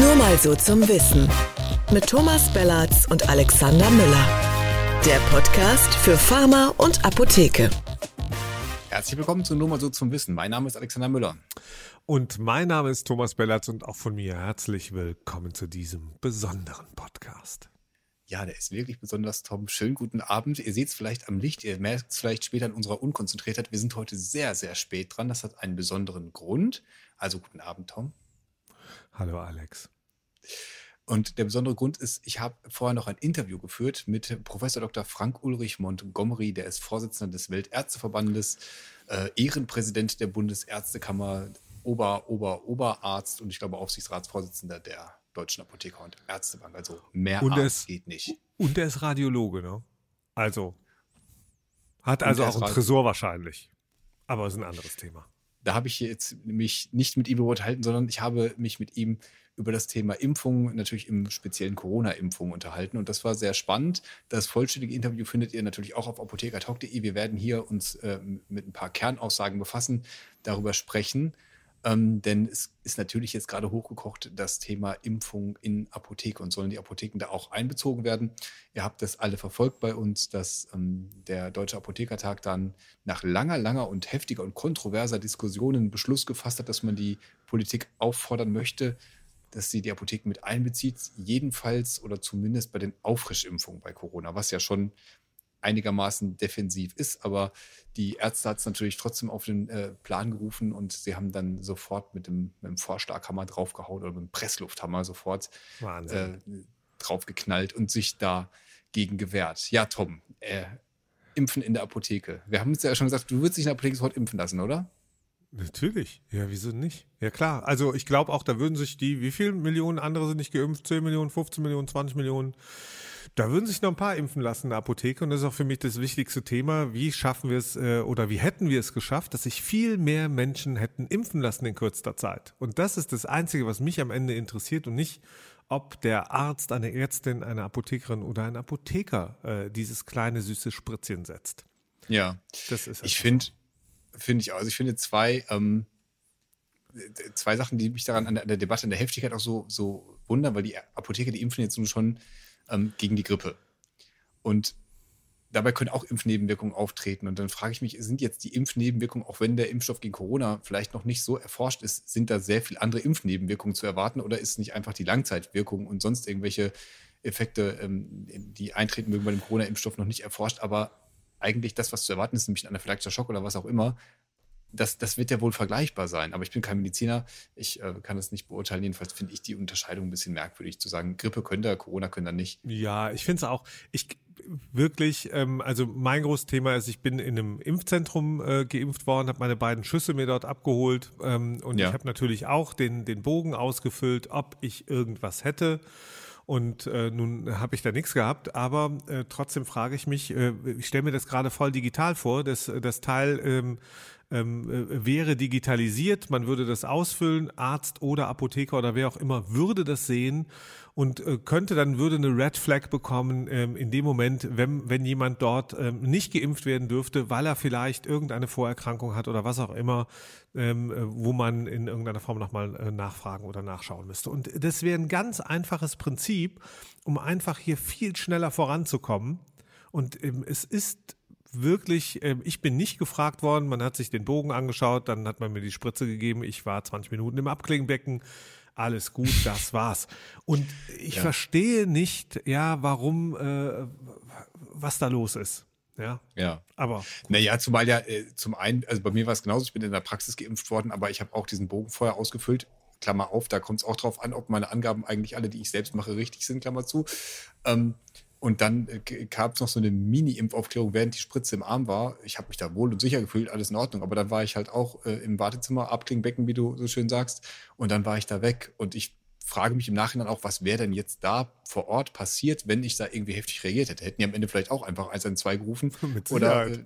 Nur mal so zum Wissen. Mit Thomas Bellatz und Alexander Müller. Der Podcast für Pharma und Apotheke. Herzlich willkommen zu Nur mal so zum Wissen. Mein Name ist Alexander Müller. Und mein Name ist Thomas Bellatz und auch von mir herzlich willkommen zu diesem besonderen Podcast. Ja, der ist wirklich besonders, Tom. Schönen guten Abend. Ihr seht es vielleicht am Licht, ihr merkt es vielleicht später an unserer Unkonzentriertheit. Wir sind heute sehr, sehr spät dran. Das hat einen besonderen Grund. Also guten Abend, Tom. Hallo, Alex. Und der besondere Grund ist, ich habe vorher noch ein Interview geführt mit Professor Dr. Frank Ulrich Montgomery, der ist Vorsitzender des Weltärzteverbandes, äh, Ehrenpräsident der Bundesärztekammer, Ober, Ober, Oberarzt und ich glaube Aufsichtsratsvorsitzender der Deutschen Apotheker und Ärztebank. Also mehr und Arzt es, geht nicht. Und er ist Radiologe, ne? Also hat also auch ein Tresor wahrscheinlich. Aber ist ein anderes Thema. Da habe ich jetzt mich nicht mit ihm unterhalten, sondern ich habe mich mit ihm über das Thema Impfung, natürlich im speziellen Corona-Impfung unterhalten. Und das war sehr spannend. Das vollständige Interview findet ihr natürlich auch auf apothekertalk.de. Wir werden hier uns äh, mit ein paar Kernaussagen befassen, darüber sprechen. Ähm, denn es ist natürlich jetzt gerade hochgekocht, das Thema Impfung in Apotheke und sollen die Apotheken da auch einbezogen werden. Ihr habt das alle verfolgt bei uns, dass ähm, der Deutsche Apothekertag dann nach langer, langer und heftiger und kontroverser Diskussion einen Beschluss gefasst hat, dass man die Politik auffordern möchte, dass sie die Apotheken mit einbezieht, jedenfalls oder zumindest bei den Auffrischimpfungen bei Corona, was ja schon einigermaßen defensiv ist. Aber die Ärzte hat es natürlich trotzdem auf den äh, Plan gerufen und sie haben dann sofort mit dem, mit dem Vorschlaghammer draufgehauen oder mit dem Presslufthammer sofort äh, draufgeknallt und sich dagegen gewehrt. Ja, Tom, äh, Impfen in der Apotheke. Wir haben es ja schon gesagt, du würdest dich in der Apotheke sofort impfen lassen, oder? Natürlich. Ja, wieso nicht? Ja, klar. Also ich glaube auch, da würden sich die, wie viele Millionen andere sind nicht geimpft? 10 Millionen, 15 Millionen, 20 Millionen? Da würden sich noch ein paar impfen lassen in der Apotheke und das ist auch für mich das wichtigste Thema. Wie schaffen wir es äh, oder wie hätten wir es geschafft, dass sich viel mehr Menschen hätten impfen lassen in kürzester Zeit? Und das ist das Einzige, was mich am Ende interessiert und nicht, ob der Arzt, eine Ärztin, eine Apothekerin oder ein Apotheker äh, dieses kleine süße Spritzchen setzt. Ja, das ist ich finde, finde ich auch. Also ich finde zwei, ähm, zwei Sachen, die mich daran an der, an der Debatte, an der Heftigkeit auch so, so wundern, weil die Apotheker, die impfen jetzt nun schon ähm, gegen die Grippe. Und dabei können auch Impfnebenwirkungen auftreten. Und dann frage ich mich, sind jetzt die Impfnebenwirkungen, auch wenn der Impfstoff gegen Corona vielleicht noch nicht so erforscht ist, sind da sehr viele andere Impfnebenwirkungen zu erwarten oder ist nicht einfach die Langzeitwirkung und sonst irgendwelche Effekte, ähm, die eintreten mögen bei dem Corona-Impfstoff noch nicht erforscht, aber eigentlich das, was zu erwarten ist, nämlich ein anaphylaktischer Schock oder was auch immer, das, das wird ja wohl vergleichbar sein. Aber ich bin kein Mediziner, ich äh, kann das nicht beurteilen. Jedenfalls finde ich die Unterscheidung ein bisschen merkwürdig zu sagen, Grippe könnte, Corona könnte nicht. Ja, ich finde es auch. Ich wirklich, ähm, also mein großes Thema ist, ich bin in einem Impfzentrum äh, geimpft worden, habe meine beiden Schüsse mir dort abgeholt ähm, und ja. ich habe natürlich auch den, den Bogen ausgefüllt, ob ich irgendwas hätte. Und äh, nun habe ich da nichts gehabt, aber äh, trotzdem frage ich mich, äh, ich stelle mir das gerade voll digital vor, dass das Teil ähm, ähm, äh, wäre digitalisiert, man würde das ausfüllen, Arzt oder Apotheker oder wer auch immer würde das sehen und äh, könnte dann, würde eine Red Flag bekommen ähm, in dem Moment, wenn, wenn jemand dort ähm, nicht geimpft werden dürfte, weil er vielleicht irgendeine Vorerkrankung hat oder was auch immer, ähm, äh, wo man in irgendeiner Form nochmal äh, nachfragen oder nachschauen müsste. Und das wäre ein ganz einfaches Prinzip, um einfach hier viel schneller voranzukommen. Und ähm, es ist wirklich, äh, ich bin nicht gefragt worden, man hat sich den Bogen angeschaut, dann hat man mir die Spritze gegeben, ich war 20 Minuten im Abklingenbecken, alles gut, das war's. Und ich ja. verstehe nicht, ja, warum, äh, was da los ist. Ja. Ja. Aber. Naja, zumal ja, äh, zum einen, also bei mir war es genauso, ich bin in der Praxis geimpft worden, aber ich habe auch diesen Bogen vorher ausgefüllt. Klammer auf, da kommt es auch drauf an, ob meine Angaben eigentlich alle, die ich selbst mache, richtig sind, Klammer zu. Ähm, und dann äh, gab es noch so eine Mini-Impfaufklärung, während die Spritze im Arm war. Ich habe mich da wohl und sicher gefühlt, alles in Ordnung. Aber dann war ich halt auch äh, im Wartezimmer, Abklingbecken, wie du so schön sagst. Und dann war ich da weg. Und ich frage mich im Nachhinein auch, was wäre denn jetzt da vor Ort passiert, wenn ich da irgendwie heftig reagiert hätte? Hätten die am Ende vielleicht auch einfach 112 gerufen? Mit oder äh,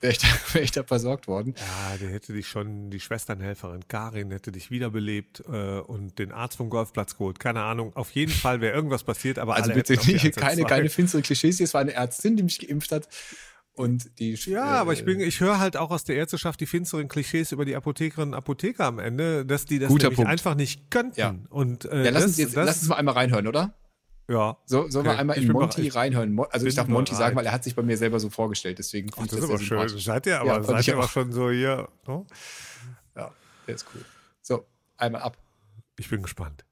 wäre ich, da, wär ich da versorgt worden. Ja, der hätte dich schon, die Schwesternhelferin Karin hätte dich wiederbelebt äh, und den Arzt vom Golfplatz geholt. Keine Ahnung. Auf jeden Fall wäre irgendwas passiert, aber also bitte nicht, keine, keine finsteren Klischees. Es war eine Ärztin, die mich geimpft hat. Und die, ja, äh, aber ich bin, ich höre halt auch aus der Ärzteschaft die finsteren Klischees über die Apothekerinnen und Apotheker am Ende, dass die das einfach nicht könnten. Ja. Und äh, ja, lass, das, uns jetzt, das, lass uns mal einmal reinhören, oder? Ja. So, sollen okay. wir einmal in Monty reinhören? Also ich darf Monty bereit. sagen, weil er hat sich bei mir selber so vorgestellt, deswegen. Ach, das ist aber schön. Seid ihr aber, ja, seid ihr aber schon so hier. No? Ne? Ja, der ist cool. So, einmal ab. Ich bin gespannt.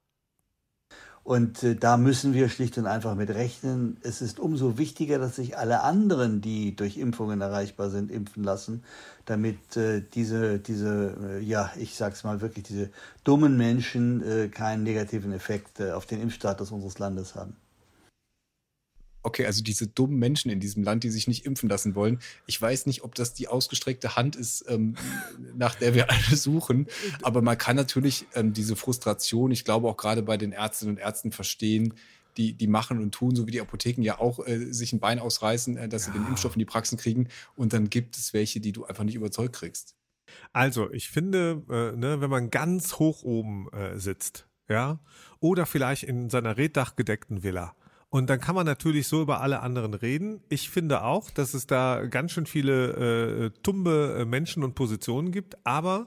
Und äh, da müssen wir schlicht und einfach mit rechnen. Es ist umso wichtiger, dass sich alle anderen, die durch Impfungen erreichbar sind, impfen lassen, damit äh, diese, diese äh, ja, ich sag's mal wirklich, diese dummen Menschen äh, keinen negativen Effekt äh, auf den Impfstatus unseres Landes haben okay, also diese dummen Menschen in diesem Land, die sich nicht impfen lassen wollen, ich weiß nicht, ob das die ausgestreckte Hand ist, ähm, nach der wir alle suchen. Aber man kann natürlich ähm, diese Frustration, ich glaube auch gerade bei den Ärztinnen und Ärzten verstehen, die, die machen und tun, so wie die Apotheken ja auch äh, sich ein Bein ausreißen, äh, dass ja. sie den Impfstoff in die Praxen kriegen. Und dann gibt es welche, die du einfach nicht überzeugt kriegst. Also, ich finde, äh, ne, wenn man ganz hoch oben äh, sitzt, ja, oder vielleicht in seiner reddachgedeckten Villa, und dann kann man natürlich so über alle anderen reden. Ich finde auch, dass es da ganz schön viele äh, tumbe äh, Menschen und Positionen gibt, aber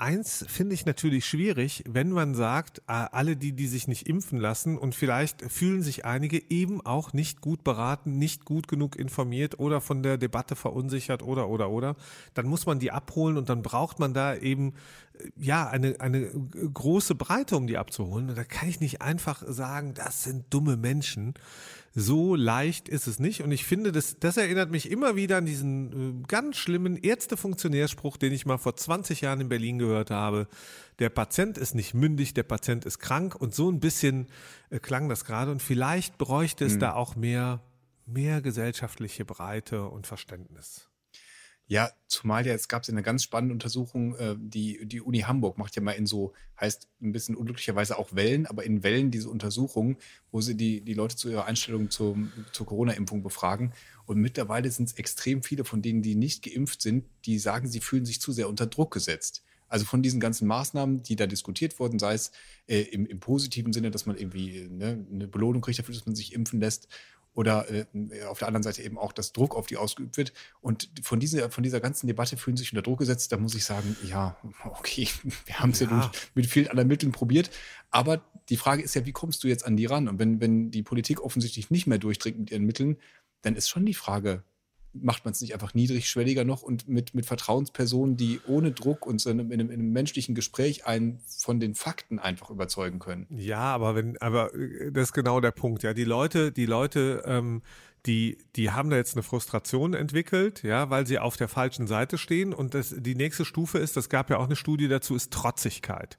Eins finde ich natürlich schwierig, wenn man sagt, äh, alle die, die sich nicht impfen lassen und vielleicht fühlen sich einige eben auch nicht gut beraten, nicht gut genug informiert oder von der Debatte verunsichert oder, oder, oder, dann muss man die abholen und dann braucht man da eben, äh, ja, eine, eine große Breite, um die abzuholen. Und da kann ich nicht einfach sagen, das sind dumme Menschen so leicht ist es nicht. Und ich finde, das, das erinnert mich immer wieder an diesen äh, ganz schlimmen Ärztefunktionärspruch, den ich mal vor 20 Jahren in Berlin gehört habe. Der Patient ist nicht mündig, der Patient ist krank. Und so ein bisschen äh, klang das gerade. Und vielleicht bräuchte es hm. da auch mehr, mehr gesellschaftliche Breite und Verständnis. Ja, zumal ja, jetzt gab es eine ganz spannende Untersuchung, äh, die, die Uni Hamburg macht ja mal in so, heißt ein bisschen unglücklicherweise auch Wellen, aber in Wellen diese Untersuchung, wo sie die, die Leute zu ihrer Einstellung zum, zur Corona-Impfung befragen. Und mittlerweile sind es extrem viele von denen, die nicht geimpft sind, die sagen, sie fühlen sich zu sehr unter Druck gesetzt. Also von diesen ganzen Maßnahmen, die da diskutiert wurden, sei es äh, im, im positiven Sinne, dass man irgendwie ne, eine Belohnung kriegt dafür, dass man sich impfen lässt, oder äh, auf der anderen Seite eben auch, dass Druck auf die ausgeübt wird. Und von dieser, von dieser ganzen Debatte fühlen sich unter Druck gesetzt. Da muss ich sagen, ja, okay, wir haben es ja, ja mit vielen anderen Mitteln probiert. Aber die Frage ist ja, wie kommst du jetzt an die ran? Und wenn, wenn die Politik offensichtlich nicht mehr durchdringt mit ihren Mitteln, dann ist schon die Frage, macht man es nicht einfach niedrigschwelliger noch und mit, mit Vertrauenspersonen, die ohne Druck und in einem, in einem menschlichen Gespräch einen von den Fakten einfach überzeugen können. Ja, aber wenn, aber äh, das ist genau der Punkt. Ja, die Leute, die Leute, ähm, die, die haben da jetzt eine Frustration entwickelt, ja, weil sie auf der falschen Seite stehen. Und das, die nächste Stufe ist, das gab ja auch eine Studie dazu, ist Trotzigkeit.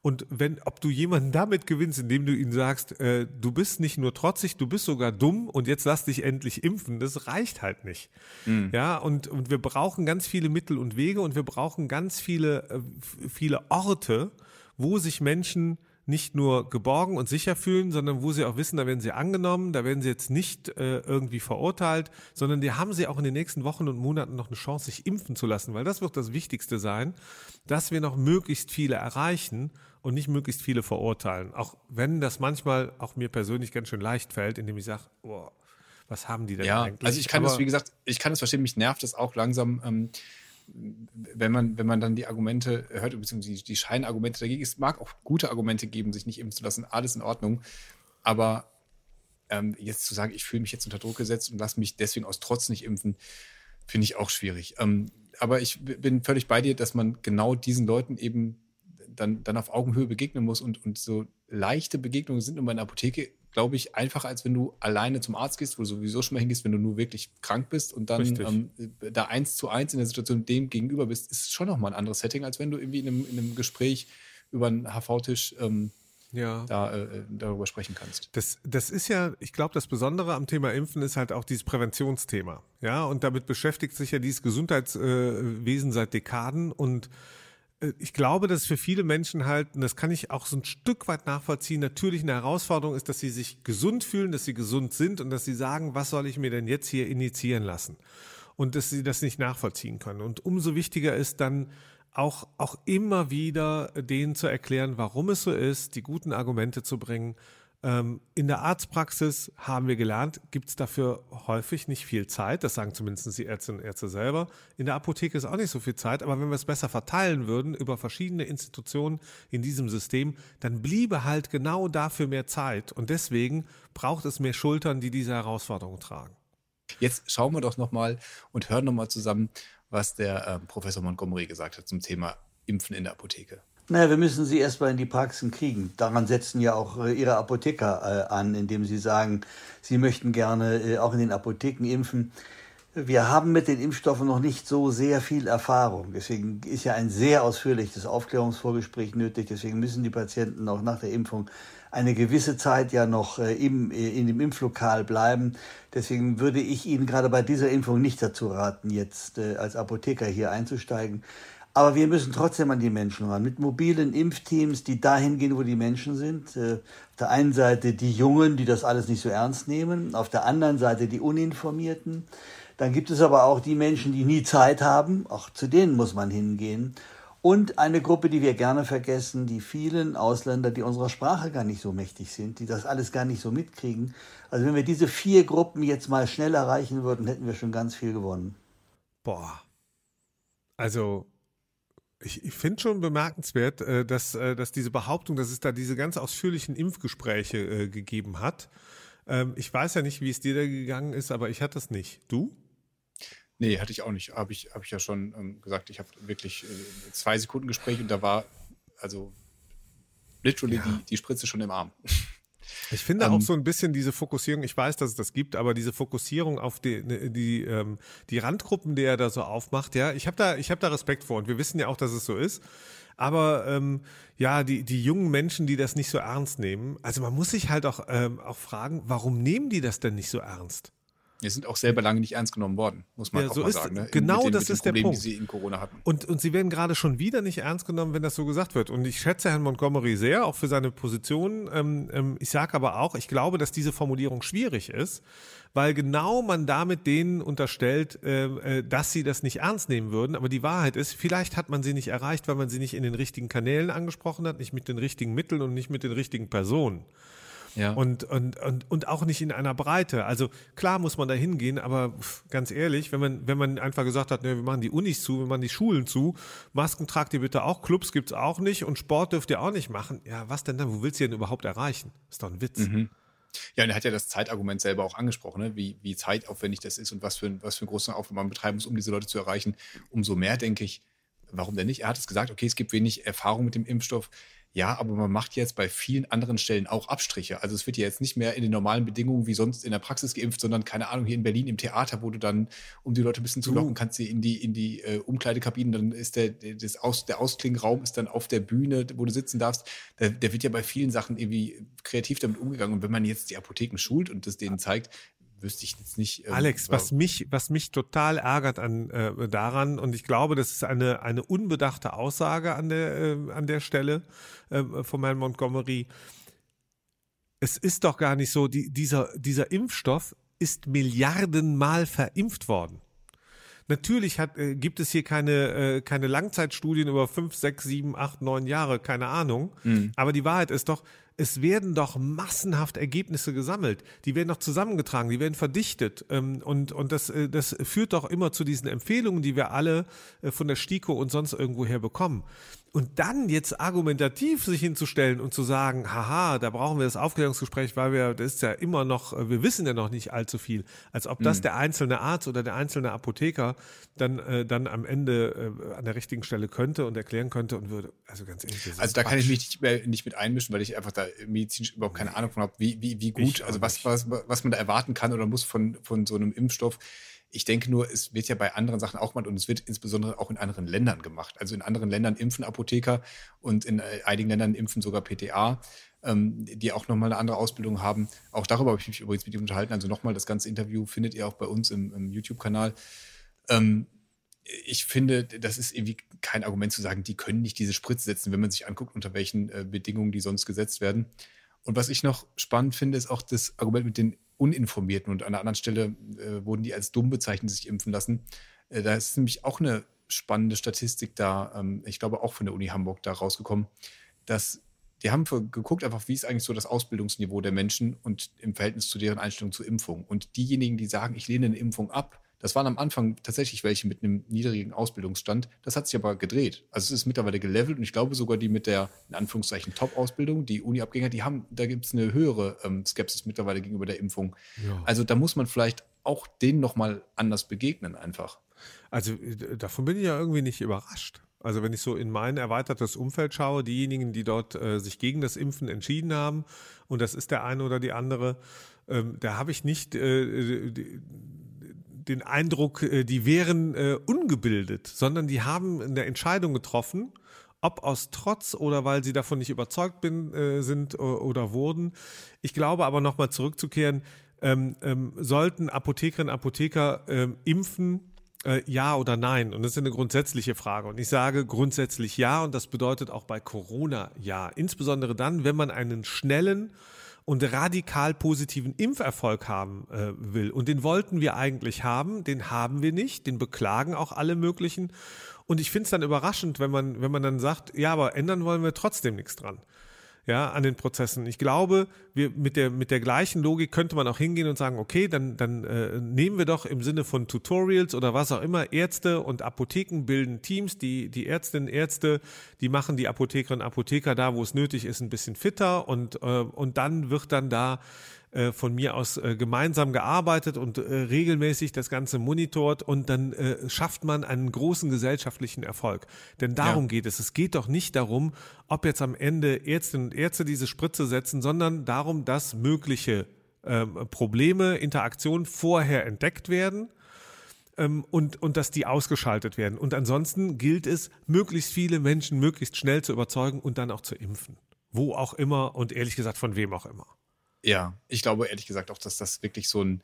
Und wenn, ob du jemanden damit gewinnst, indem du ihnen sagst, äh, du bist nicht nur trotzig, du bist sogar dumm und jetzt lass dich endlich impfen, das reicht halt nicht. Mhm. Ja, und, und wir brauchen ganz viele Mittel und Wege und wir brauchen ganz viele, äh, viele Orte, wo sich Menschen nicht nur geborgen und sicher fühlen, sondern wo sie auch wissen, da werden sie angenommen, da werden sie jetzt nicht äh, irgendwie verurteilt, sondern die haben sie auch in den nächsten Wochen und Monaten noch eine Chance, sich impfen zu lassen, weil das wird das Wichtigste sein, dass wir noch möglichst viele erreichen und nicht möglichst viele verurteilen. Auch wenn das manchmal auch mir persönlich ganz schön leicht fällt, indem ich sage, oh, was haben die denn ja, eigentlich? Also ich kann Aber das, wie gesagt, ich kann das verstehen, mich nervt das auch langsam. Ähm, wenn man, wenn man dann die Argumente hört, beziehungsweise die, die Scheinargumente dagegen, es mag auch gute Argumente geben, sich nicht impfen zu lassen, alles in Ordnung. Aber ähm, jetzt zu sagen, ich fühle mich jetzt unter Druck gesetzt und lasse mich deswegen aus Trotz nicht impfen, finde ich auch schwierig. Ähm, aber ich bin völlig bei dir, dass man genau diesen Leuten eben dann, dann auf Augenhöhe begegnen muss und, und so leichte Begegnungen sind in meiner Apotheke glaube ich, einfacher, als wenn du alleine zum Arzt gehst, wo du sowieso schon mal hingehst, wenn du nur wirklich krank bist und dann ähm, da eins zu eins in der Situation dem gegenüber bist, ist schon nochmal ein anderes Setting, als wenn du irgendwie in einem, in einem Gespräch über einen HV-Tisch ähm, ja. da, äh, darüber sprechen kannst. Das, das ist ja, ich glaube, das Besondere am Thema Impfen ist halt auch dieses Präventionsthema. Ja, und damit beschäftigt sich ja dieses Gesundheitswesen äh, seit Dekaden und äh, ich glaube, dass für viele Menschen halt, und das kann ich auch so ein Stück weit nachvollziehen, natürlich eine Herausforderung ist, dass sie sich gesund fühlen, dass sie gesund sind und dass sie sagen, was soll ich mir denn jetzt hier initiieren lassen? Und dass sie das nicht nachvollziehen können. Und umso wichtiger ist dann auch, auch immer wieder denen zu erklären, warum es so ist, die guten Argumente zu bringen, in der Arztpraxis haben wir gelernt, gibt es dafür häufig nicht viel Zeit. Das sagen zumindest die Ärztinnen und Ärzte selber. In der Apotheke ist auch nicht so viel Zeit. Aber wenn wir es besser verteilen würden über verschiedene Institutionen in diesem System, dann bliebe halt genau dafür mehr Zeit. Und deswegen braucht es mehr Schultern, die diese Herausforderungen tragen. Jetzt schauen wir doch nochmal und hören nochmal zusammen, was der äh, Professor Montgomery gesagt hat zum Thema Impfen in der Apotheke. Naja, wir müssen sie erstmal in die Praxen kriegen. Daran setzen ja auch äh, Ihre Apotheker äh, an, indem sie sagen, sie möchten gerne äh, auch in den Apotheken impfen. Wir haben mit den Impfstoffen noch nicht so sehr viel Erfahrung. Deswegen ist ja ein sehr ausführliches Aufklärungsvorgespräch nötig. Deswegen müssen die Patienten auch nach der Impfung eine gewisse Zeit ja noch im, in dem Impflokal bleiben. Deswegen würde ich Ihnen gerade bei dieser Impfung nicht dazu raten, jetzt als Apotheker hier einzusteigen. Aber wir müssen trotzdem an die Menschen ran. Mit mobilen Impfteams, die dahin gehen, wo die Menschen sind. Äh, auf der einen Seite die Jungen, die das alles nicht so ernst nehmen. Auf der anderen Seite die Uninformierten. Dann gibt es aber auch die Menschen, die nie Zeit haben. Auch zu denen muss man hingehen. Und eine Gruppe, die wir gerne vergessen, die vielen Ausländer, die unserer Sprache gar nicht so mächtig sind, die das alles gar nicht so mitkriegen. Also wenn wir diese vier Gruppen jetzt mal schnell erreichen würden, hätten wir schon ganz viel gewonnen. Boah. Also ich, ich finde schon bemerkenswert, äh, dass, äh, dass diese Behauptung, dass es da diese ganz ausführlichen Impfgespräche äh, gegeben hat. Ähm, ich weiß ja nicht, wie es dir da gegangen ist, aber ich hatte es nicht. Du? Nee, hatte ich auch nicht. Habe ich, hab ich ja schon ähm, gesagt. Ich habe wirklich äh, zwei Sekunden Gespräch und da war also literally ja. die, die Spritze schon im Arm. Ich finde ähm, auch so ein bisschen diese Fokussierung, ich weiß, dass es das gibt, aber diese Fokussierung auf die, ne, die, ähm, die Randgruppen, die er da so aufmacht, ja, ich habe da, ich hab da Respekt vor und wir wissen ja auch, dass es so ist. Aber ähm, ja, die, die jungen Menschen, die das nicht so ernst nehmen, also man muss sich halt auch, ähm, auch fragen, warum nehmen die das denn nicht so ernst? Wir sind auch selber lange nicht ernst genommen worden, muss man ja, auch so mal ist, sagen. Ne? Genau den, das ist Problem, der Punkt. Die sie in Corona hatten. Und, und sie werden gerade schon wieder nicht ernst genommen, wenn das so gesagt wird. Und ich schätze Herrn Montgomery sehr, auch für seine Position. Ähm, ähm, ich sage aber auch, ich glaube, dass diese Formulierung schwierig ist, weil genau man damit denen unterstellt, äh, äh, dass sie das nicht ernst nehmen würden. Aber die Wahrheit ist, vielleicht hat man sie nicht erreicht, weil man sie nicht in den richtigen Kanälen angesprochen hat, nicht mit den richtigen Mitteln und nicht mit den richtigen Personen. Ja. Und, und, und, und auch nicht in einer Breite. Also klar muss man da hingehen, aber ganz ehrlich, wenn man, wenn man einfach gesagt hat, ne, wir machen die Unis zu, wir machen die Schulen zu, Masken tragt ihr bitte auch, Clubs gibt's auch nicht und Sport dürft ihr auch nicht machen. Ja, was denn dann? Wo willst du denn überhaupt erreichen? Ist doch ein Witz. Mhm. Ja, und er hat ja das Zeitargument selber auch angesprochen, ne? wie, wie zeitaufwendig das ist und was für, was für einen großen Aufwand man betreiben muss, um diese Leute zu erreichen. Umso mehr denke ich, warum denn nicht? Er hat es gesagt, okay, es gibt wenig Erfahrung mit dem Impfstoff. Ja, aber man macht jetzt bei vielen anderen Stellen auch Abstriche. Also es wird ja jetzt nicht mehr in den normalen Bedingungen wie sonst in der Praxis geimpft, sondern keine Ahnung, hier in Berlin im Theater, wo du dann, um die Leute ein bisschen zu locken, kannst sie in die, in die äh, Umkleidekabinen, dann ist der, das Aus, der Ausklingenraum ist dann auf der Bühne, wo du sitzen darfst. Der, der wird ja bei vielen Sachen irgendwie kreativ damit umgegangen. Und wenn man jetzt die Apotheken schult und das denen zeigt, wüsste ich jetzt nicht. Ähm, Alex, was mich, was mich total ärgert an, äh, daran, und ich glaube, das ist eine, eine unbedachte Aussage an der, äh, an der Stelle äh, von Herrn Montgomery. Es ist doch gar nicht so, die, dieser, dieser Impfstoff ist Milliardenmal verimpft worden. Natürlich hat, äh, gibt es hier keine, äh, keine Langzeitstudien über fünf, sechs, sieben, acht, neun Jahre, keine Ahnung. Mhm. Aber die Wahrheit ist doch, es werden doch massenhaft Ergebnisse gesammelt. Die werden doch zusammengetragen, die werden verdichtet. Ähm, und, und das, äh, das führt doch immer zu diesen Empfehlungen, die wir alle äh, von der STIKO und sonst irgendwoher bekommen. Und dann jetzt argumentativ sich hinzustellen und zu sagen, haha, da brauchen wir das Aufklärungsgespräch, weil wir, das ist ja immer noch, wir wissen ja noch nicht allzu viel, als ob das mhm. der einzelne Arzt oder der einzelne Apotheker dann, äh, dann am Ende äh, an der richtigen Stelle könnte und erklären könnte und würde, also ganz ehrlich. Also da Quatsch. kann ich mich nicht, mehr, nicht mit einmischen, weil ich einfach da medizinisch überhaupt keine Ahnung von habe, wie, wie, wie gut, also was, was, was man da erwarten kann oder muss von, von so einem Impfstoff. Ich denke nur, es wird ja bei anderen Sachen auch gemacht und es wird insbesondere auch in anderen Ländern gemacht. Also in anderen Ländern impfen Apotheker und in äh, einigen Ländern impfen sogar PTA, ähm, die auch nochmal eine andere Ausbildung haben. Auch darüber habe ich mich übrigens mit ihm unterhalten. Also nochmal, das ganze Interview findet ihr auch bei uns im, im YouTube-Kanal. Ähm, ich finde, das ist irgendwie kein Argument zu sagen, die können nicht diese Spritze setzen, wenn man sich anguckt, unter welchen äh, Bedingungen die sonst gesetzt werden. Und was ich noch spannend finde, ist auch das Argument mit den Uninformierten und an einer anderen Stelle äh, wurden die als dumm bezeichnet, sich impfen lassen. Äh, da ist nämlich auch eine spannende Statistik da, ähm, ich glaube auch von der Uni Hamburg da rausgekommen, dass die haben geguckt einfach, wie ist eigentlich so das Ausbildungsniveau der Menschen und im Verhältnis zu deren Einstellung zur Impfung. Und diejenigen, die sagen, ich lehne eine Impfung ab, das waren am Anfang tatsächlich welche mit einem niedrigen Ausbildungsstand. Das hat sich aber gedreht. Also es ist mittlerweile gelevelt und ich glaube sogar die mit der, in Anführungszeichen, Top-Ausbildung, die Uni-Abgänger, die haben, da gibt es eine höhere ähm, Skepsis mittlerweile gegenüber der Impfung. Ja. Also da muss man vielleicht auch denen nochmal anders begegnen einfach. Also äh, davon bin ich ja irgendwie nicht überrascht. Also wenn ich so in mein erweitertes Umfeld schaue, diejenigen, die dort äh, sich gegen das Impfen entschieden haben, und das ist der eine oder die andere, ähm, da habe ich nicht äh, die, den Eindruck, äh, die wären äh, ungebildet, sondern die haben eine Entscheidung getroffen, ob aus Trotz oder weil sie davon nicht überzeugt bin, äh, sind oder wurden. Ich glaube aber nochmal zurückzukehren, ähm, ähm, sollten Apothekerinnen und Apotheker ähm, impfen, äh, ja oder nein? Und das ist eine grundsätzliche Frage. Und ich sage grundsätzlich ja und das bedeutet auch bei Corona ja. Insbesondere dann, wenn man einen schnellen und radikal positiven Impferfolg haben äh, will. Und den wollten wir eigentlich haben, den haben wir nicht, den beklagen auch alle möglichen. Und ich finde es dann überraschend, wenn man, wenn man dann sagt, ja, aber ändern wollen wir trotzdem nichts dran ja, an den Prozessen. Ich glaube, wir mit der mit der gleichen Logik könnte man auch hingehen und sagen, okay, dann dann äh, nehmen wir doch im Sinne von Tutorials oder was auch immer Ärzte und Apotheken bilden Teams, die die Ärztinnen Ärzte, die machen die Apothekerinnen Apotheker da, wo es nötig ist, ein bisschen fitter und äh, und dann wird dann da äh, von mir aus äh, gemeinsam gearbeitet und äh, regelmäßig das Ganze monitort und dann schafft man einen großen gesellschaftlichen Erfolg. Denn darum ja. geht es. Es geht doch nicht darum, ob jetzt am Ende Ärztinnen und Ärzte diese Spritze setzen, sondern darum, dass mögliche ähm, Probleme, Interaktionen vorher entdeckt werden ähm, und, und dass die ausgeschaltet werden. Und ansonsten gilt es, möglichst viele Menschen möglichst schnell zu überzeugen und dann auch zu impfen. Wo auch immer und ehrlich gesagt von wem auch immer. Ja, ich glaube ehrlich gesagt auch, dass das wirklich so ein,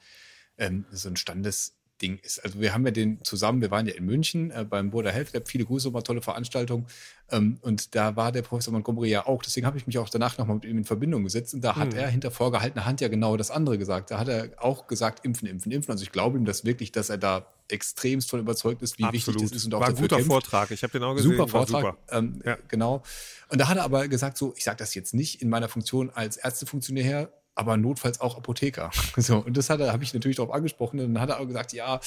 ähm, so ein Standesding ist. Also wir haben ja den zusammen, wir waren ja in München äh, beim Border Health Lab, viele Grüße, war tolle Veranstaltung. Ähm, und da war der Professor Montgomery ja auch. Deswegen habe ich mich auch danach nochmal mit ihm in Verbindung gesetzt. Und da hat mhm. er hinter vorgehaltener Hand ja genau das andere gesagt. Da hat er auch gesagt, impfen, impfen, impfen. Also ich glaube ihm das wirklich, dass er da extremst von überzeugt ist, wie Absolut. wichtig das ist und auch war ein guter kämpft. Vortrag. Ich habe den auch gesehen. Super Vortrag, super. Ähm, ja. genau. Und da hat er aber gesagt, so, ich sage das jetzt nicht in meiner Funktion als Ärztefunktionär her, aber notfalls auch Apotheker. So, und das habe ich natürlich darauf angesprochen. Und dann hat er auch gesagt, ja,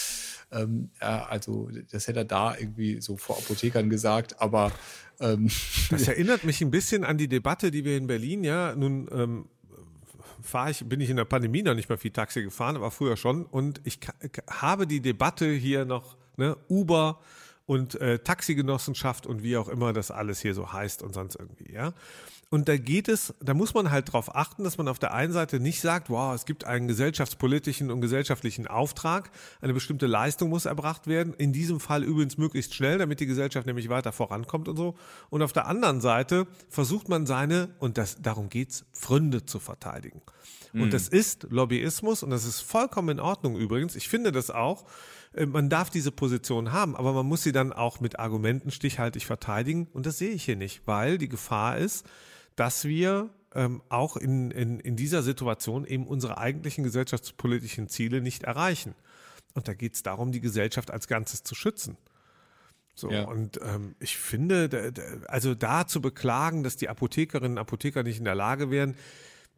ähm, ja, also das hätte er da irgendwie so vor Apothekern gesagt, aber ähm, das erinnert mich ein bisschen an die Debatte, die wir in Berlin, ja, nun ähm, fahre ich, bin ich in der Pandemie noch nicht mal viel Taxi gefahren, aber früher schon. Und ich habe die Debatte hier noch, ne, Uber und äh, Taxigenossenschaft und wie auch immer das alles hier so heißt und sonst irgendwie, ja. Und da geht es, da muss man halt darauf achten, dass man auf der einen Seite nicht sagt, wow, es gibt einen gesellschaftspolitischen und gesellschaftlichen Auftrag, eine bestimmte Leistung muss erbracht werden, in diesem Fall übrigens möglichst schnell, damit die Gesellschaft nämlich weiter vorankommt und so. Und auf der anderen Seite versucht man seine, und das, darum geht's, Pfründe zu verteidigen. Mhm. Und das ist Lobbyismus und das ist vollkommen in Ordnung übrigens. Ich finde das auch. Äh, man darf diese Position haben, aber man muss sie dann auch mit Argumenten stichhaltig verteidigen. Und das sehe ich hier nicht, weil die Gefahr ist, dass wir ähm, auch in, in, in dieser Situation eben unsere eigentlichen gesellschaftspolitischen Ziele nicht erreichen. Und da geht es darum, die Gesellschaft als Ganzes zu schützen. So, ja. und ähm, ich finde, also da zu beklagen, dass die Apothekerinnen und Apotheker nicht in der Lage wären,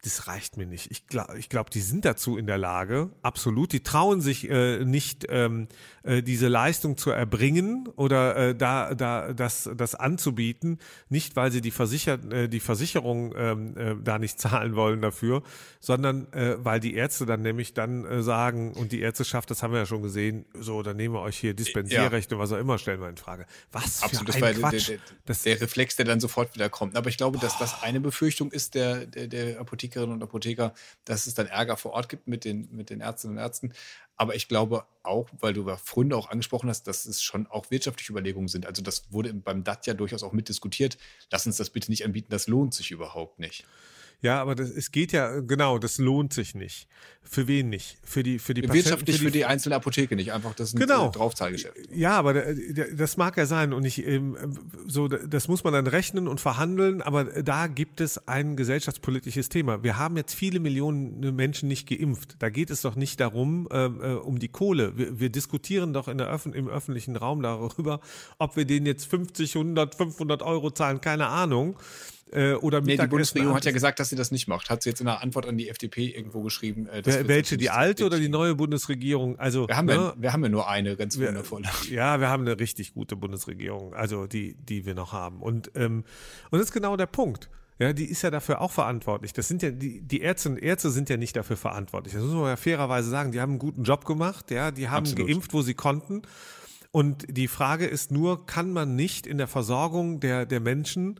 das reicht mir nicht. Ich glaube, ich glaub, die sind dazu in der Lage, absolut. Die trauen sich äh, nicht, ähm, äh, diese Leistung zu erbringen oder äh, da, da das, das anzubieten, nicht weil sie die, Versicher äh, die Versicherung ähm, äh, da nicht zahlen wollen dafür, sondern äh, weil die Ärzte dann nämlich dann äh, sagen, und die Ärzteschaft, das haben wir ja schon gesehen, so, dann nehmen wir euch hier Dispensierrechte, ja. was auch immer, stellen wir in Frage. Was Absolut, für ein das Quatsch. Der, der, der Reflex, der dann sofort wieder kommt. Aber ich glaube, boah. dass das eine Befürchtung ist der, der, der Apotheker Apothekerinnen und Apotheker, dass es dann Ärger vor Ort gibt mit den, mit den Ärztinnen und Ärzten. Aber ich glaube auch, weil du über Funde auch angesprochen hast, dass es schon auch wirtschaftliche Überlegungen sind. Also das wurde beim DAT ja durchaus auch mitdiskutiert. Lass uns das bitte nicht anbieten, das lohnt sich überhaupt nicht. Ja, aber das, es geht ja, genau, das lohnt sich nicht. Für wen nicht? Für die, für die Patienten, Wirtschaftlich für die, für die einzelne Apotheke nicht. Einfach das ist genau. ein Draufzahlgeschäft. Ja, aber das mag ja sein. Und ich, ähm, so, das muss man dann rechnen und verhandeln. Aber da gibt es ein gesellschaftspolitisches Thema. Wir haben jetzt viele Millionen Menschen nicht geimpft. Da geht es doch nicht darum, äh, äh um die Kohle. Wir, wir diskutieren doch in der Öffn im öffentlichen Raum darüber, ob wir denen jetzt 50, 100, 500 Euro zahlen. Keine Ahnung äh, oder nee, die Bundesregierung hat ja gesagt, dass sie das nicht macht. Hat sie jetzt in einer Antwort an die FDP irgendwo geschrieben. Äh, welche, die alte oder die neue Bundesregierung? Also wir haben, ne, ja, wir haben ja nur eine, ganz wir, wundervoll. Ja, wir haben eine richtig gute Bundesregierung, also die, die wir noch haben. Und, ähm, und das ist genau der Punkt. Ja, die ist ja dafür auch verantwortlich. Das sind ja, die, die Ärzte und Ärzte sind ja nicht dafür verantwortlich. Das muss man ja fairerweise sagen. Die haben einen guten Job gemacht, ja, die haben Absolut. geimpft, wo sie konnten. Und die Frage ist nur, kann man nicht in der Versorgung der, der Menschen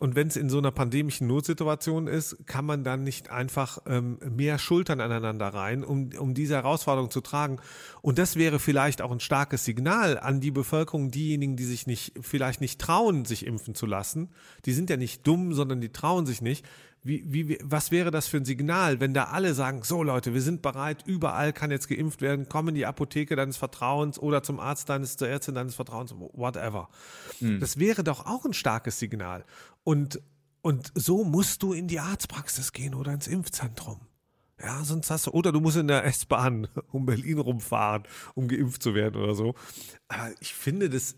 und wenn es in so einer pandemischen Notsituation ist, kann man dann nicht einfach ähm, mehr Schultern aneinander rein, um, um diese Herausforderung zu tragen. Und das wäre vielleicht auch ein starkes Signal an die Bevölkerung, diejenigen, die sich nicht, vielleicht nicht trauen, sich impfen zu lassen. Die sind ja nicht dumm, sondern die trauen sich nicht. Wie, wie, was wäre das für ein Signal, wenn da alle sagen, so Leute, wir sind bereit, überall kann jetzt geimpft werden, komm in die Apotheke deines Vertrauens oder zum Arzt deines, zur Ärztin deines Vertrauens, whatever. Hm. Das wäre doch auch ein starkes Signal. Und, und so musst du in die Arztpraxis gehen oder ins Impfzentrum. Ja, sonst hast du, oder du musst in der S-Bahn um Berlin rumfahren, um geimpft zu werden oder so. Aber ich finde, das,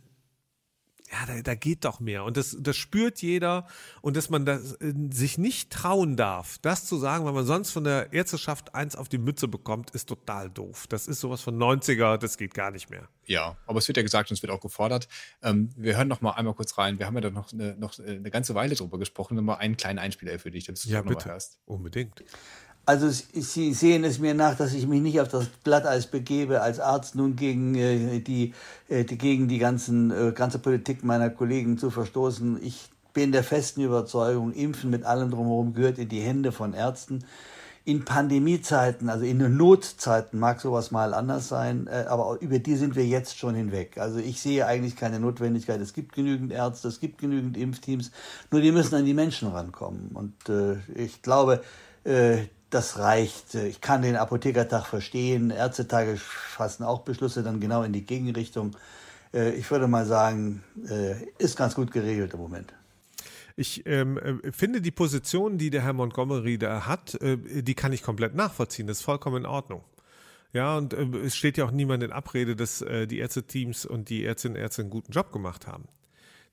ja, da, da geht doch mehr. Und das, das spürt jeder. Und dass man das, äh, sich nicht trauen darf, das zu sagen, weil man sonst von der Ärzteschaft eins auf die Mütze bekommt, ist total doof. Das ist sowas von 90er, das geht gar nicht mehr. Ja, aber es wird ja gesagt und es wird auch gefordert. Ähm, wir hören noch mal einmal kurz rein. Wir haben ja da noch eine, noch eine ganze Weile drüber gesprochen. Wenn mal einen kleinen Einspieler für dich, dass du ja, bitte. hörst. Unbedingt. Also Sie sehen es mir nach, dass ich mich nicht auf das Glatteis begebe, als Arzt nun gegen äh, die, äh, die, gegen die ganzen, äh, ganze Politik meiner Kollegen zu verstoßen. Ich bin der festen Überzeugung, Impfen mit allem drumherum gehört in die Hände von Ärzten. In Pandemiezeiten, also in Notzeiten mag sowas mal anders sein, äh, aber über die sind wir jetzt schon hinweg. Also ich sehe eigentlich keine Notwendigkeit. Es gibt genügend Ärzte, es gibt genügend Impfteams, nur die müssen an die Menschen rankommen. Und äh, ich glaube, äh, das reicht. Ich kann den Apothekertag verstehen. Ärztetage fassen auch Beschlüsse dann genau in die Gegenrichtung. Äh, ich würde mal sagen, äh, ist ganz gut geregelt im Moment. Ich ähm, äh, finde die Position, die der Herr Montgomery da hat, die kann ich komplett nachvollziehen. Das ist vollkommen in Ordnung. Ja, und äh, es steht ja auch niemand in Abrede, dass äh, die Ärzteteams und die Ärztinnen und Ärzte einen guten Job gemacht haben.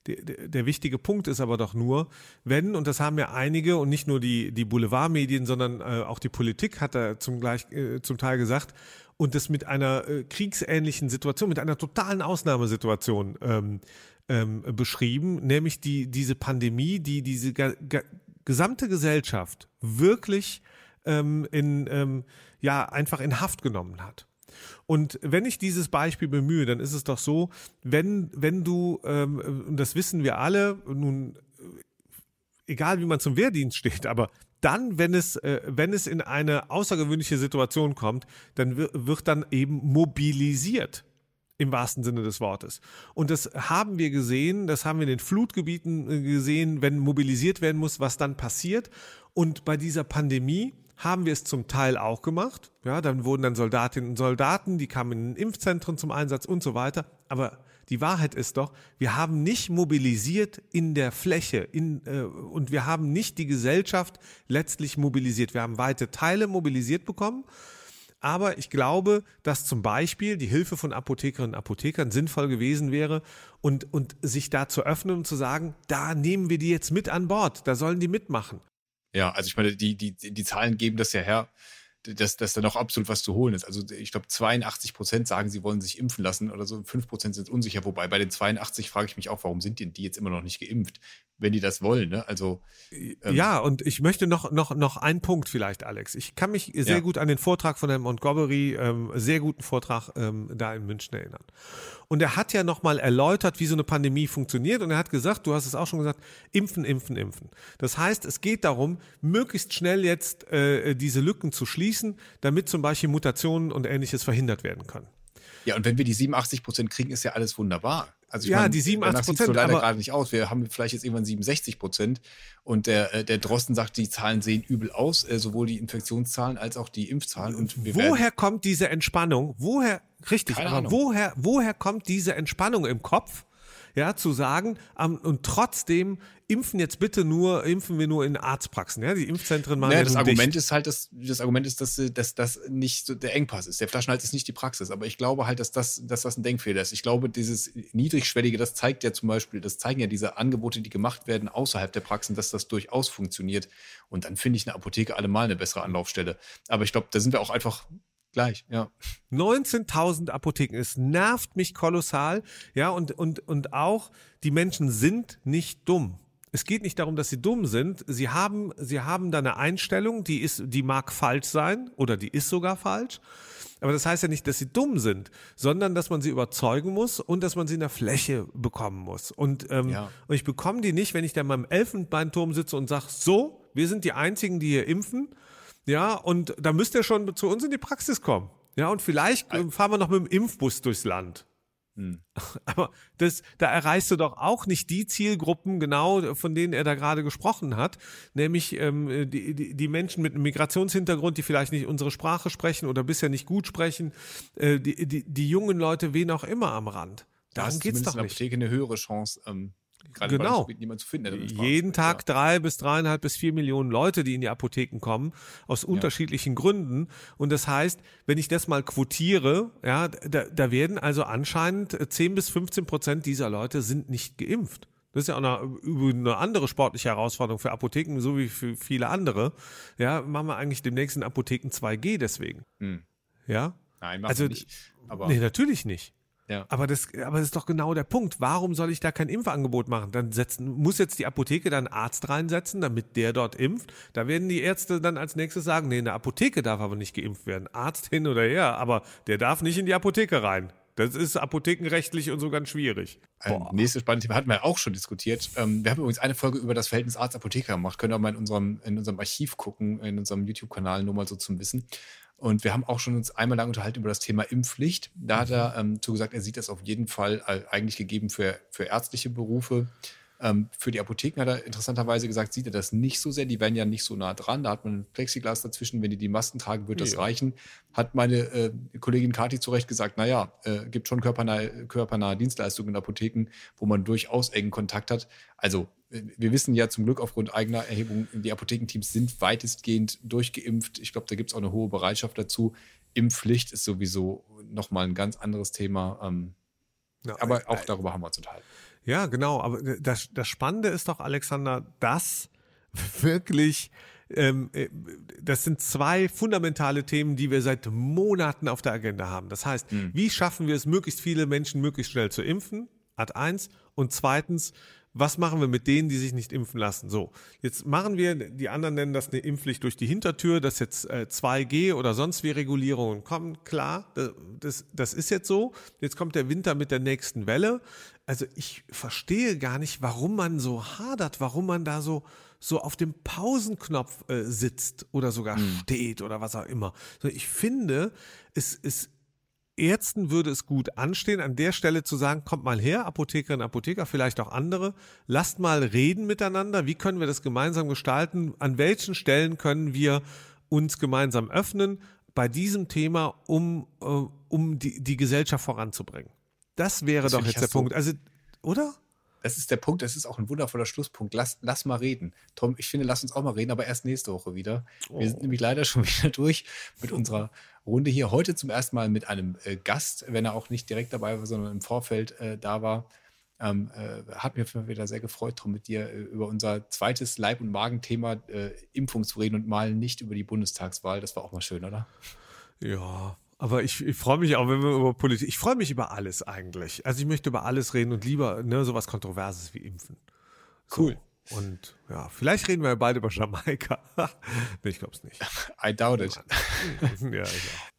Der, der, wichtige Punkt ist aber doch nur, wenn, und das haben ja einige und nicht nur die, die Boulevardmedien, sondern äh, auch die Politik hat da zum, gleich, äh, zum Teil gesagt, und das mit einer äh, kriegsähnlichen Situation, mit einer totalen Ausnahmesituation ähm, ähm, beschrieben, nämlich die, diese Pandemie, die diese gesamte Gesellschaft wirklich ähm, in, ähm, ja, einfach in Haft genommen hat. Und wenn ich dieses Beispiel bemühe, dann ist es doch so, wenn, wenn du, ähm, und das wissen wir alle, nun, egal wie man zum Wehrdienst steht, aber dann, wenn es, äh, wenn es in eine außergewöhnliche Situation kommt, dann wird dann eben mobilisiert im wahrsten Sinne des Wortes. Und das haben wir gesehen, das haben wir in den Flutgebieten äh, gesehen, wenn mobilisiert werden muss, was dann passiert. Und bei dieser Pandemie haben wir es zum Teil auch gemacht. Ja, dann wurden dann Soldatinnen und Soldaten, die kamen in Impfzentren zum Einsatz und so weiter. Aber die Wahrheit ist doch, wir haben nicht mobilisiert in der Fläche in, äh, und wir haben nicht die Gesellschaft letztlich mobilisiert. Wir haben weite Teile mobilisiert bekommen. Aber ich glaube, dass zum Beispiel die Hilfe von Apothekerinnen und Apothekern sinnvoll gewesen wäre und, und sich da zu öffnen und zu sagen, da nehmen wir die jetzt mit an Bord, da sollen die mitmachen. Ja, also ich meine, die, die, die Zahlen geben das ja her, dass, dass da noch absolut was zu holen ist. Also ich glaube, 82 Prozent sagen, sie wollen sich impfen lassen oder so, 5 Prozent sind unsicher. Wobei bei den 82 frage ich mich auch, warum sind die, die jetzt immer noch nicht geimpft? Wenn die das wollen. Ne? Also ähm, ja, und ich möchte noch noch noch einen Punkt vielleicht, Alex. Ich kann mich sehr ja. gut an den Vortrag von Herrn Montgomery, ähm, sehr guten Vortrag ähm, da in München erinnern. Und er hat ja noch mal erläutert, wie so eine Pandemie funktioniert. Und er hat gesagt, du hast es auch schon gesagt, impfen, impfen, impfen. Das heißt, es geht darum, möglichst schnell jetzt äh, diese Lücken zu schließen, damit zum Beispiel Mutationen und Ähnliches verhindert werden können. Ja, und wenn wir die 87 Prozent kriegen, ist ja alles wunderbar. Also ja, meine, die 87 Prozent. so leider gerade nicht aus. Wir haben vielleicht jetzt irgendwann 67 Prozent. Und der, äh, der Drosten sagt, die Zahlen sehen übel aus, äh, sowohl die Infektionszahlen als auch die Impfzahlen. Und woher kommt diese Entspannung? Woher, richtig, aber woher, woher kommt diese Entspannung im Kopf? Ja, zu sagen, um, und trotzdem impfen jetzt bitte nur, impfen wir nur in Arztpraxen, ja, die Impfzentren machen naja, ja das Argument dicht. ist halt, dass, das Argument ist, dass, dass das nicht so der Engpass ist. Der Flaschenhals ist nicht die Praxis, aber ich glaube halt, dass das, dass das ein Denkfehler ist. Ich glaube, dieses Niedrigschwellige, das zeigt ja zum Beispiel, das zeigen ja diese Angebote, die gemacht werden außerhalb der Praxen, dass das durchaus funktioniert. Und dann finde ich eine Apotheke allemal eine bessere Anlaufstelle. Aber ich glaube, da sind wir auch einfach Gleich, ja. 19.000 Apotheken. Es nervt mich kolossal. Ja, und, und, und auch die Menschen sind nicht dumm. Es geht nicht darum, dass sie dumm sind. Sie haben, sie haben da eine Einstellung, die ist, die mag falsch sein oder die ist sogar falsch. Aber das heißt ja nicht, dass sie dumm sind, sondern dass man sie überzeugen muss und dass man sie in der Fläche bekommen muss. Und, ähm, ja. und ich bekomme die nicht, wenn ich da in meinem Elfenbeinturm sitze und sage, so, wir sind die Einzigen, die hier impfen. Ja, und da müsst ihr schon zu uns in die Praxis kommen. Ja, und vielleicht äh, fahren wir noch mit dem Impfbus durchs Land. Hm. Aber das, da erreichst du doch auch nicht die Zielgruppen, genau von denen er da gerade gesprochen hat, nämlich ähm, die, die, die Menschen mit einem Migrationshintergrund, die vielleicht nicht unsere Sprache sprechen oder bisher nicht gut sprechen, äh, die, die, die jungen Leute, wen auch immer am Rand. Darum geht es doch nicht. in der Apotheke eine höhere Chance, ähm, Gerade genau. niemand zu finden. Jeden Tag ja. drei bis dreieinhalb bis vier Millionen Leute, die in die Apotheken kommen, aus unterschiedlichen Gründen. Und das heißt, wenn ich das mal quotiere, ja, da, da werden also anscheinend 10 bis 15 Prozent dieser Leute sind nicht geimpft. Das ist ja auch eine, eine andere sportliche Herausforderung für Apotheken, so wie für viele andere. Ja, machen wir eigentlich demnächst in Apotheken 2G deswegen. Hm. Ja? Nein, machen also, wir nicht. Aber nee, natürlich nicht. Ja. Aber das, aber das ist doch genau der Punkt. Warum soll ich da kein Impfangebot machen? Dann setzen, muss jetzt die Apotheke dann einen Arzt reinsetzen, damit der dort impft. Da werden die Ärzte dann als nächstes sagen, nee, eine Apotheke darf aber nicht geimpft werden. Arzt hin oder her, aber der darf nicht in die Apotheke rein. Das ist apothekenrechtlich und so ganz schwierig. Ein nächstes spannendes Thema hatten wir auch schon diskutiert. Ähm, wir haben übrigens eine Folge über das Verhältnis Arzt-Apotheker gemacht. Könnt ihr auch mal in unserem, in unserem Archiv gucken, in unserem YouTube-Kanal, nur mal so zum Wissen. Und wir haben auch schon uns einmal lang unterhalten über das Thema Impfpflicht. Da hat er mhm. ähm, zugesagt, er sieht das auf jeden Fall eigentlich gegeben für, für ärztliche Berufe. Ähm, für die Apotheken hat er interessanterweise gesagt, sieht er das nicht so sehr. Die werden ja nicht so nah dran. Da hat man ein Plexiglas dazwischen. Wenn die die Masken tragen, wird das ja. reichen. Hat meine äh, Kollegin Kati zu Recht gesagt, naja, äh, gibt schon körpernahe, körpernahe Dienstleistungen in Apotheken, wo man durchaus engen Kontakt hat. Also wir wissen ja zum Glück aufgrund eigener Erhebungen, die Apothekenteams sind weitestgehend durchgeimpft. Ich glaube, da gibt es auch eine hohe Bereitschaft dazu. Impfpflicht ist sowieso nochmal ein ganz anderes Thema. Ähm, ja, aber auch darüber haben wir uns unterhalten. Ja, genau. Aber das, das Spannende ist doch, Alexander, dass wirklich ähm, äh, das sind zwei fundamentale Themen, die wir seit Monaten auf der Agenda haben. Das heißt, mhm. wie schaffen wir es, möglichst viele Menschen möglichst schnell zu impfen? Ad eins. Und zweitens, was machen wir mit denen, die sich nicht impfen lassen? So, jetzt machen wir, die anderen nennen das eine Impfpflicht durch die Hintertür, dass jetzt äh, 2G oder sonst wie Regulierungen kommen. Klar, das, das ist jetzt so. Jetzt kommt der Winter mit der nächsten Welle. Also ich verstehe gar nicht, warum man so hadert, warum man da so so auf dem Pausenknopf äh, sitzt oder sogar hm. steht oder was auch immer. Ich finde, es ist Ärzten würde es gut anstehen, an der Stelle zu sagen, kommt mal her, Apothekerinnen, Apotheker, vielleicht auch andere, lasst mal reden miteinander, wie können wir das gemeinsam gestalten, an welchen Stellen können wir uns gemeinsam öffnen bei diesem Thema, um, äh, um die, die Gesellschaft voranzubringen. Das wäre das doch jetzt der Punkt. Also, oder? Das ist der Punkt, das ist auch ein wundervoller Schlusspunkt. Lass, lass mal reden. Tom, ich finde, lass uns auch mal reden, aber erst nächste Woche wieder. Oh. Wir sind oh. nämlich leider schon wieder durch mit unserer Runde hier. Heute zum ersten Mal mit einem äh, Gast, wenn er auch nicht direkt dabei war, sondern im Vorfeld äh, da war. Ähm, äh, hat mir wieder sehr gefreut, Tom, mit dir äh, über unser zweites Leib- und Magenthema äh, Impfung zu reden und mal nicht über die Bundestagswahl. Das war auch mal schön, oder? Ja, aber ich, ich freue mich auch, wenn wir über Politik. Ich freue mich über alles eigentlich. Also ich möchte über alles reden und lieber ne, sowas Kontroverses wie Impfen. So. Cool. Und ja, vielleicht reden wir beide über Jamaika. nee, ich glaube es nicht. I doubt it. ja,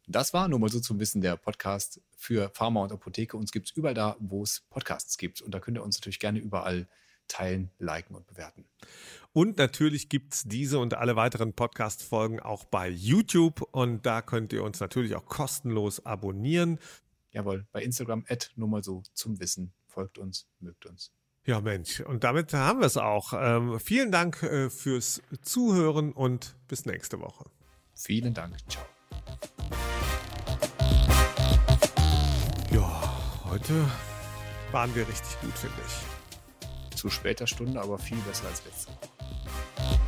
Das war nur mal so zum Wissen der Podcast für Pharma und Apotheke. Uns gibt es überall da, wo es Podcasts gibt. Und da könnt ihr uns natürlich gerne überall teilen, liken und bewerten. Und natürlich gibt es diese und alle weiteren Podcast-Folgen auch bei YouTube. Und da könnt ihr uns natürlich auch kostenlos abonnieren. Jawohl, bei Instagram, nur mal so zum Wissen. Folgt uns, mögt uns. Ja, Mensch, und damit haben wir es auch. Ähm, vielen Dank äh, fürs Zuhören und bis nächste Woche. Vielen Dank. Ciao. Ja, heute waren wir richtig gut, finde ich. Zu später Stunde, aber viel besser als letzte Woche.